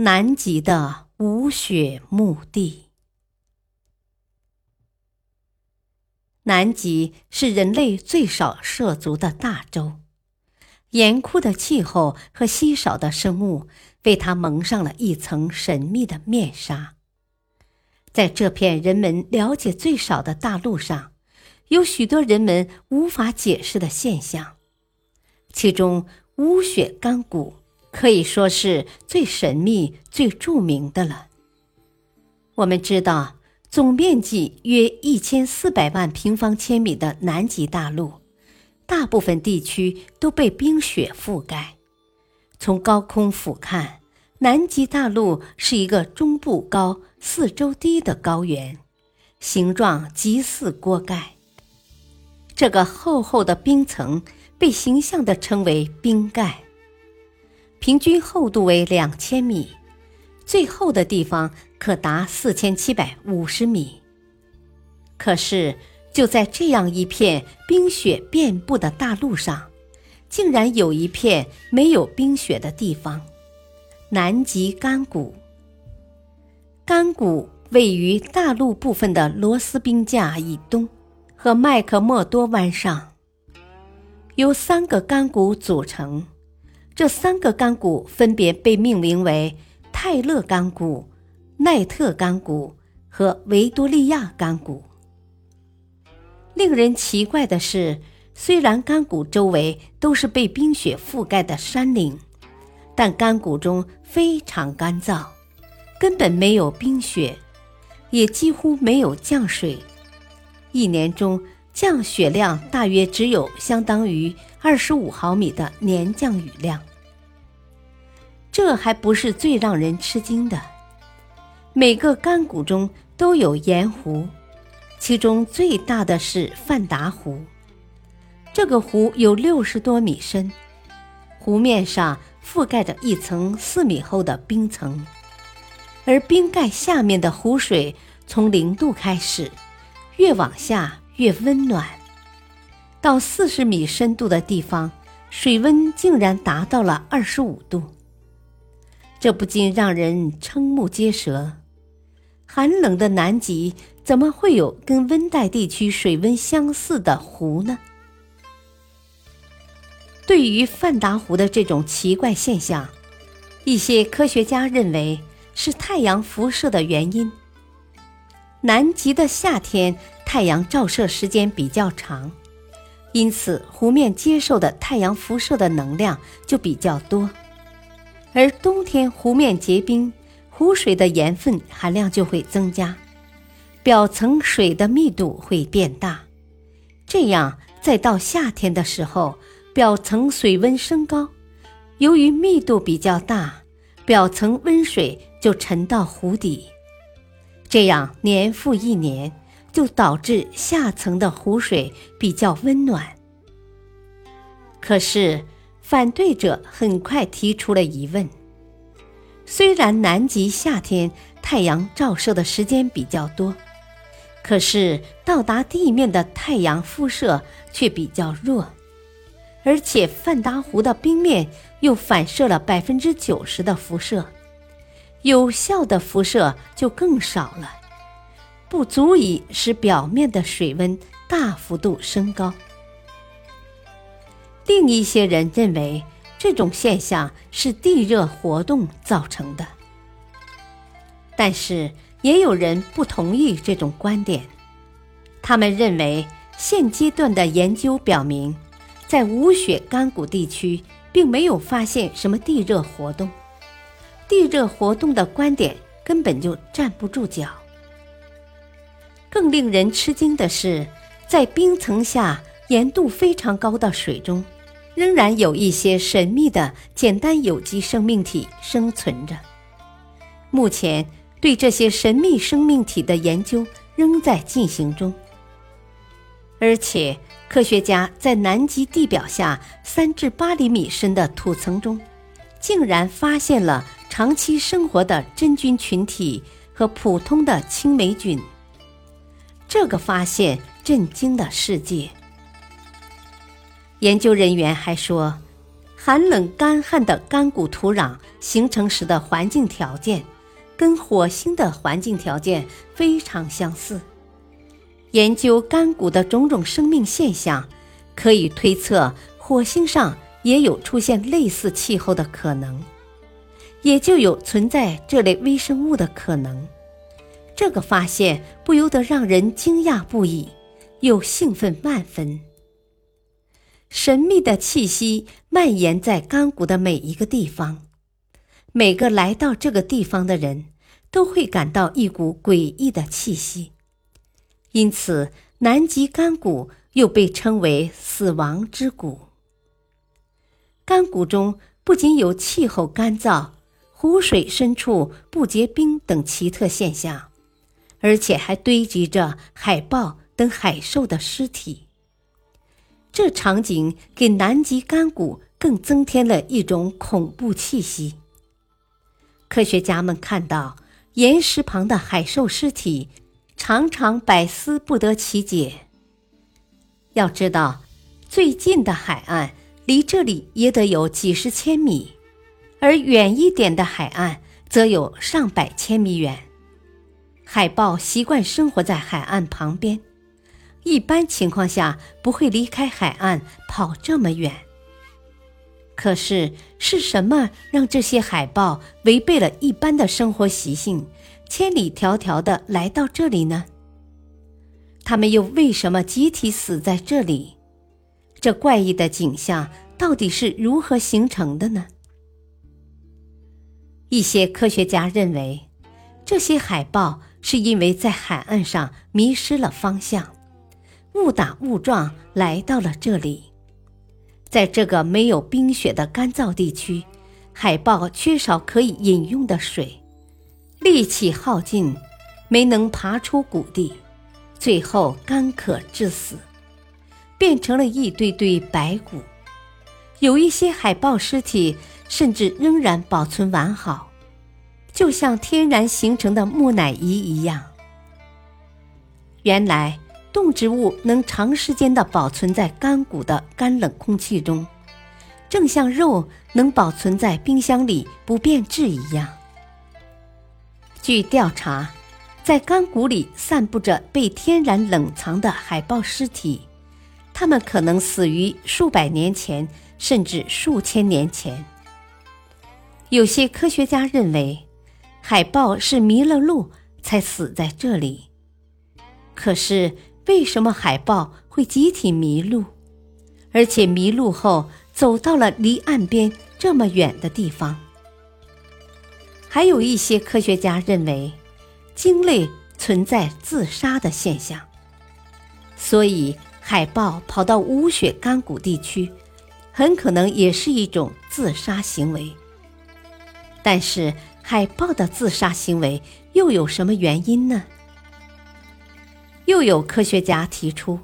南极的无雪墓地。南极是人类最少涉足的大洲，严酷的气候和稀少的生物为它蒙上了一层神秘的面纱。在这片人们了解最少的大陆上，有许多人们无法解释的现象，其中无雪干谷。可以说是最神秘、最著名的了。我们知道，总面积约一千四百万平方千米的南极大陆，大部分地区都被冰雪覆盖。从高空俯瞰，南极大陆是一个中部高、四周低的高原，形状极似锅盖。这个厚厚的冰层被形象地称为冰盖。平均厚度为两千米，最厚的地方可达四千七百五十米。可是，就在这样一片冰雪遍布的大陆上，竟然有一片没有冰雪的地方——南极干谷。干谷位于大陆部分的罗斯冰架以东和麦克默多湾上，由三个干谷组成。这三个干谷分别被命名为泰勒干谷、奈特干谷和维多利亚干谷。令人奇怪的是，虽然干谷周围都是被冰雪覆盖的山岭，但干谷中非常干燥，根本没有冰雪，也几乎没有降水。一年中降雪量大约只有相当于二十五毫米的年降雨量。这还不是最让人吃惊的，每个干谷中都有盐湖，其中最大的是范达湖。这个湖有六十多米深，湖面上覆盖着一层四米厚的冰层，而冰盖下面的湖水从零度开始，越往下越温暖，到四十米深度的地方，水温竟然达到了二十五度。这不禁让人瞠目结舌。寒冷的南极怎么会有跟温带地区水温相似的湖呢？对于范达湖的这种奇怪现象，一些科学家认为是太阳辐射的原因。南极的夏天太阳照射时间比较长，因此湖面接受的太阳辐射的能量就比较多。而冬天湖面结冰，湖水的盐分含量就会增加，表层水的密度会变大。这样，再到夏天的时候，表层水温升高，由于密度比较大，表层温水就沉到湖底。这样年复一年，就导致下层的湖水比较温暖。可是。反对者很快提出了疑问：虽然南极夏天太阳照射的时间比较多，可是到达地面的太阳辐射却比较弱，而且范达湖的冰面又反射了百分之九十的辐射，有效的辐射就更少了，不足以使表面的水温大幅度升高。另一些人认为这种现象是地热活动造成的，但是也有人不同意这种观点。他们认为现阶段的研究表明，在无雪干谷地区并没有发现什么地热活动，地热活动的观点根本就站不住脚。更令人吃惊的是，在冰层下盐度非常高的水中。仍然有一些神秘的简单有机生命体生存着，目前对这些神秘生命体的研究仍在进行中，而且科学家在南极地表下三至八厘米深的土层中，竟然发现了长期生活的真菌群体和普通的青霉菌。这个发现震惊了世界。研究人员还说，寒冷干旱的干谷土壤形成时的环境条件。跟火星的环境条件非常相似，研究干谷的种种生命现象，可以推测火星上也有出现类似气候的可能，也就有存在这类微生物的可能。这个发现不由得让人惊讶不已，又兴奋万分。神秘的气息蔓延在干谷的每一个地方。每个来到这个地方的人都会感到一股诡异的气息，因此南极干谷又被称为“死亡之谷”。干谷中不仅有气候干燥、湖水深处不结冰等奇特现象，而且还堆积着海豹等海兽的尸体。这场景给南极干谷更增添了一种恐怖气息。科学家们看到岩石旁的海兽尸体，常常百思不得其解。要知道，最近的海岸离这里也得有几十千米，而远一点的海岸则有上百千米远。海豹习惯生活在海岸旁边，一般情况下不会离开海岸跑这么远。可是是什么让这些海豹违背了一般的生活习性，千里迢迢的来到这里呢？它们又为什么集体死在这里？这怪异的景象到底是如何形成的呢？一些科学家认为，这些海豹是因为在海岸上迷失了方向，误打误撞来到了这里。在这个没有冰雪的干燥地区，海豹缺少可以饮用的水，力气耗尽，没能爬出谷地，最后干渴致死，变成了一堆堆白骨。有一些海豹尸体甚至仍然保存完好，就像天然形成的木乃伊一样。原来。动植物能长时间的保存在干谷的干冷空气中，正像肉能保存在冰箱里不变质一样。据调查，在干谷里散布着被天然冷藏的海豹尸体，它们可能死于数百年前，甚至数千年前。有些科学家认为，海豹是迷了路才死在这里。可是。为什么海豹会集体迷路，而且迷路后走到了离岸边这么远的地方？还有一些科学家认为，鲸类存在自杀的现象，所以海豹跑到无雪干谷地区，很可能也是一种自杀行为。但是，海豹的自杀行为又有什么原因呢？又有科学家提出，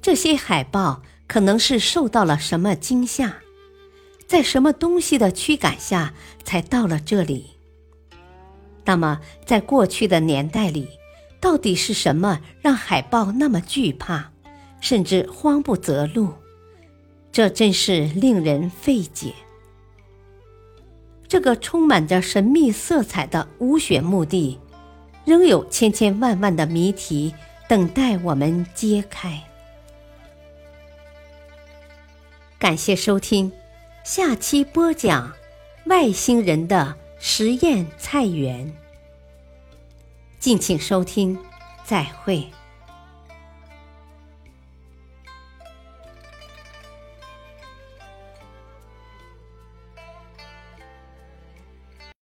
这些海豹可能是受到了什么惊吓，在什么东西的驱赶下才到了这里。那么，在过去的年代里，到底是什么让海豹那么惧怕，甚至慌不择路？这真是令人费解。这个充满着神秘色彩的无雪墓地，仍有千千万万的谜题。等待我们揭开。感谢收听，下期播讲外星人的实验菜园。敬请收听，再会。